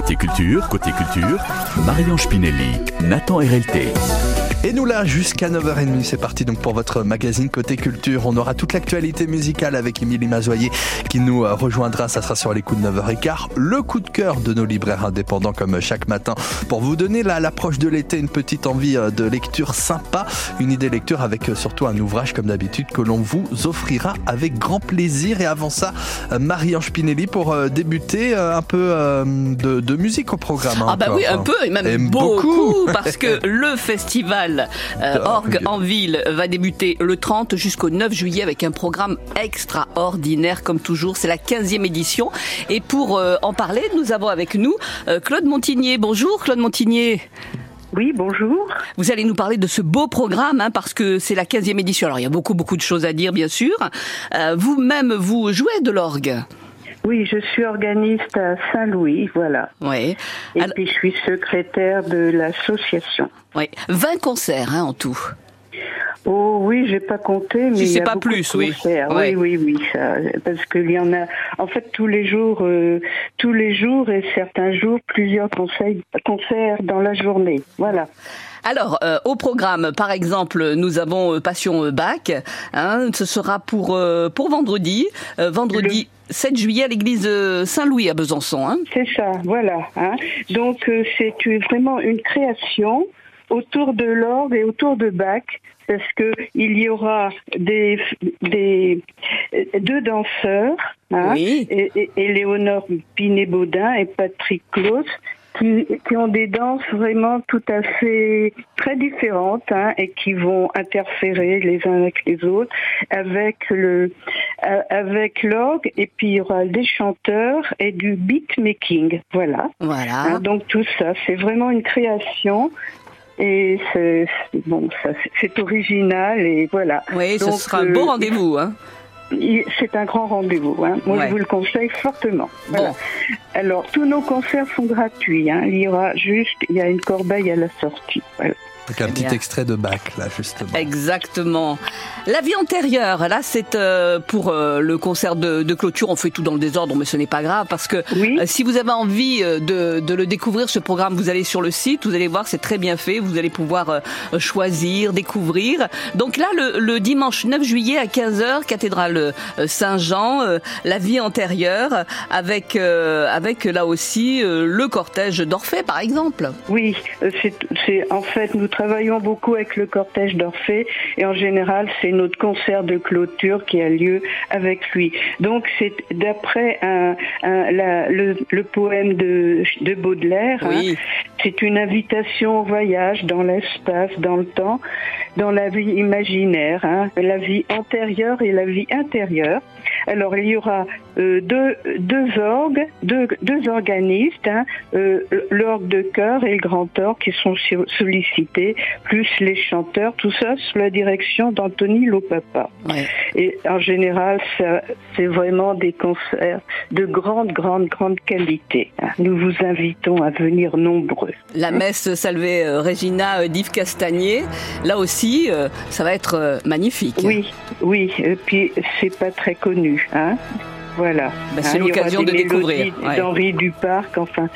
Côté culture, côté culture, Marion Spinelli, Nathan RLT. Et nous là, jusqu'à 9h30, c'est parti donc pour votre magazine Côté Culture. On aura toute l'actualité musicale avec Émilie Mazoyer qui nous euh, rejoindra. Ça sera sur les coups de 9h15. Le coup de cœur de nos libraires indépendants comme chaque matin pour vous donner là, à l'approche de l'été une petite envie euh, de lecture sympa. Une idée lecture avec euh, surtout un ouvrage comme d'habitude que l'on vous offrira avec grand plaisir. Et avant ça, Marie-Ange Spinelli pour débuter un peu de, de musique au programme. Hein, ah bah oui, un peu et même beaucoup parce que le festival euh, Orgue en ville va débuter le 30 jusqu'au 9 juillet avec un programme extraordinaire comme toujours. C'est la 15e édition. Et pour euh, en parler, nous avons avec nous euh, Claude Montigné. Bonjour Claude Montigné. Oui, bonjour. Vous allez nous parler de ce beau programme hein, parce que c'est la 15e édition. Alors il y a beaucoup beaucoup de choses à dire bien sûr. Vous-même vous jouez de l'orgue. Oui, je suis organiste à Saint-Louis, voilà. Oui. Et puis je suis secrétaire de l'association. Oui, 20 concerts hein, en tout. Oh oui, j'ai pas compté, mais si c'est pas plus, oui. oui. Oui, oui, parce qu'il y en a, en fait, tous les jours, euh, tous les jours et certains jours, plusieurs concerts, concerts dans la journée. Voilà. Alors, euh, au programme, par exemple, nous avons euh, Passion Bac. Hein, ce sera pour pour vendredi, vendredi. 7 juillet à l'église Saint-Louis à Besançon. Hein. C'est ça, voilà. Hein. Donc c'est vraiment une création autour de l'orgue et autour de Bach parce que il y aura des, des deux danseurs, hein, et, Léonore Pinet-Baudin et Patrick Claus, qui, qui, ont des danses vraiment tout à fait très différentes hein, et qui vont interférer les uns avec les autres avec le euh, avec l'orgue et puis il y aura des chanteurs et du beatmaking voilà voilà hein, donc tout ça c'est vraiment une création et c'est bon, c'est original et voilà. Oui, ce sera un beau euh, rendez-vous. Hein. C'est un grand rendez-vous. Hein. Moi, je vous le conseille fortement. Bon. Alors, tous nos concerts sont gratuits. Hein. Il y aura juste, il y a une corbeille à la sortie. Voilà. Un petit extrait de Bach, là, justement. Exactement. La vie antérieure, là, c'est euh, pour euh, le concert de, de, clôture. On fait tout dans le désordre, mais ce n'est pas grave parce que euh, si vous avez envie de, de, le découvrir, ce programme, vous allez sur le site, vous allez voir, c'est très bien fait. Vous allez pouvoir choisir, découvrir. Donc là, le, le, dimanche 9 juillet à 15h, cathédrale Saint-Jean, la vie antérieure, avec, avec là aussi le cortège d'Orphée, par exemple. Oui, c'est en fait, nous travaillons beaucoup avec le cortège d'Orphée et en général c'est notre concert de clôture qui a lieu avec lui. Donc c'est d'après un, le, poème de, de Baudelaire. Hein. c'est une invitation au voyage dans l'espace, dans le temps, dans la vie imaginaire, hein. la vie antérieure et la vie intérieure. Alors il y aura deux, deux orgues, deux, deux organistes, hein, euh, l'orgue de chœur et le grand orgue qui sont sollicités, plus les chanteurs, tout ça sous la direction d'Anthony Lopapa. Et en général, c'est vraiment des concerts de grande, grande, grande qualité. Hein. Nous vous invitons à venir nombreux. La messe Salve euh, Regina d'Yves Castagnier, là aussi, ça va être magnifique. Oui, oui, et puis c'est pas très connu. Hein voilà. Bah, c'est hein, l'occasion de découvrir. D'Henri Duparc, enfin,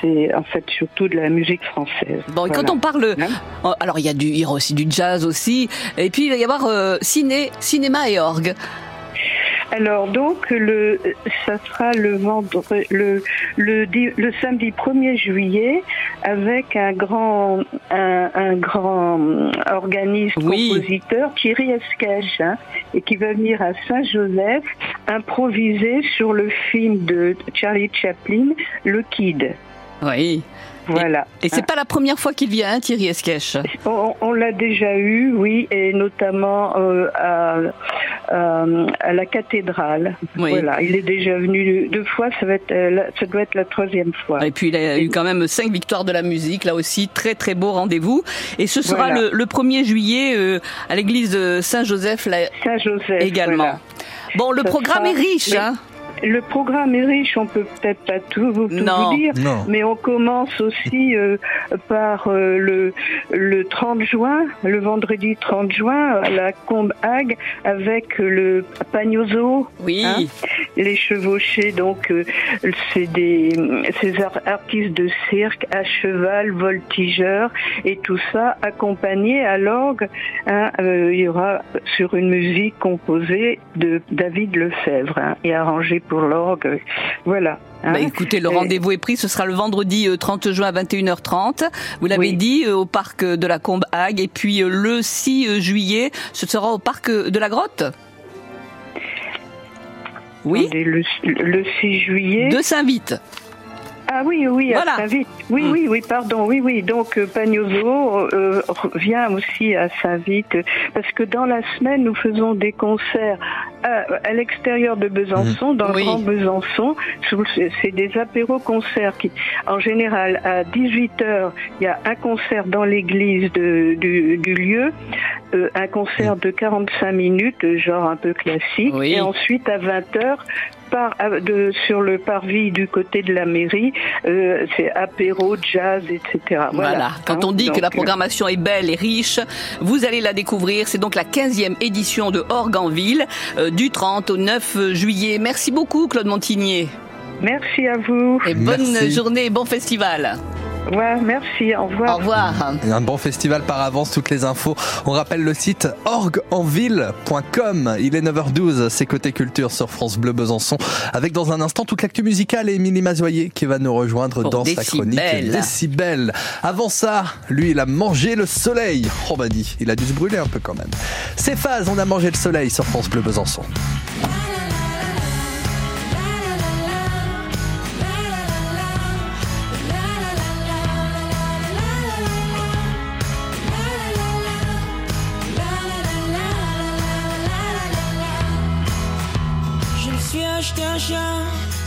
c'est en fait surtout de la musique française. Bon, et quand on parle, hein oh, alors il y a du, il y aura aussi du jazz aussi, et puis il va y avoir euh, ciné, cinéma et orgue. Alors donc le ça sera le vendredi le le, le samedi 1er juillet avec un grand un, un grand organiste compositeur Thierry Esquèche hein, et qui va venir à Saint-Joseph improviser sur le film de Charlie Chaplin Le Kid. Oui. Voilà. Et, c'est pas la première fois qu'il vient, hein, Thierry Esquèche. On, l'a déjà eu, oui, et notamment euh, à, euh, à, la cathédrale. Voilà, il est déjà venu deux fois, ça, va être, euh, ça doit être la troisième fois. Et puis il a eu quand même cinq victoires de la musique, là aussi, très très beau rendez-vous. Et ce sera le, 1er juillet à l'église Saint-Joseph, Saint-Joseph également. Bon, le programme est riche, hein le programme est riche, on peut peut-être pas tout, vous dire, mais on commence aussi euh, par euh, le, le 30 juin, le vendredi 30 juin, à la Combe Hague, avec le Pagnoso. Oui. Hein, les chevauchés, donc, euh, c'est des ces artistes de cirque à cheval, voltigeurs, et tout ça accompagné à l'orgue. Hein, il y aura sur une musique composée de David Lefebvre hein, et arrangée pour l'orgue. Voilà. Hein. Bah, écoutez, le rendez-vous est pris. Ce sera le vendredi 30 euh, juin à 21h30. Vous l'avez dit, euh, au parc de la Combe Hague. Et puis euh, le 6 juillet, ce sera au parc de la Grotte. Oui. Le, le 6 juillet. De Saint-Vite. Ah oui, oui, voilà. Saint-Vite. Oui, mm. oui, oui, pardon, oui, oui. Donc euh, Pagnoso euh, vient aussi à Saint-Vite parce que dans la semaine, nous faisons des concerts à, l'extérieur de Besançon, mm. dans le Grand Besançon. C'est des apéros-concerts qui, en général, à 18h, il y a un concert dans l'église du, du, lieu, euh, un concert de 45 minutes, genre un peu classique, et ensuite à 20h, par, de, sur le parvis du côté de la mairie, euh, c'est apéro, jazz, etc. Voilà. Quand on dit que la euh, programmation est belle et riche, vous allez la découvrir. C'est donc la 15e édition de Organville, euh, du 30 au 9 juillet. Merci beaucoup, Claude Montigné. Merci à vous. Et bonne journée, bon festival. Ouais, merci, au revoir. Au revoir. Un bon festival par avance, toutes les infos. On rappelle le site orgenville.com. Il est 9h12, c'est côté culture sur France Bleu Besançon. Avec dans un instant toute l'actu musicale et Émilie Mazoyer qui va nous rejoindre dans sa chronique Décibel. Avant ça, lui, il a mangé le soleil. Oh bah dit, il a dû se brûler un peu quand même. C'est phase, on a mangé le soleil sur France Bleu Besançon.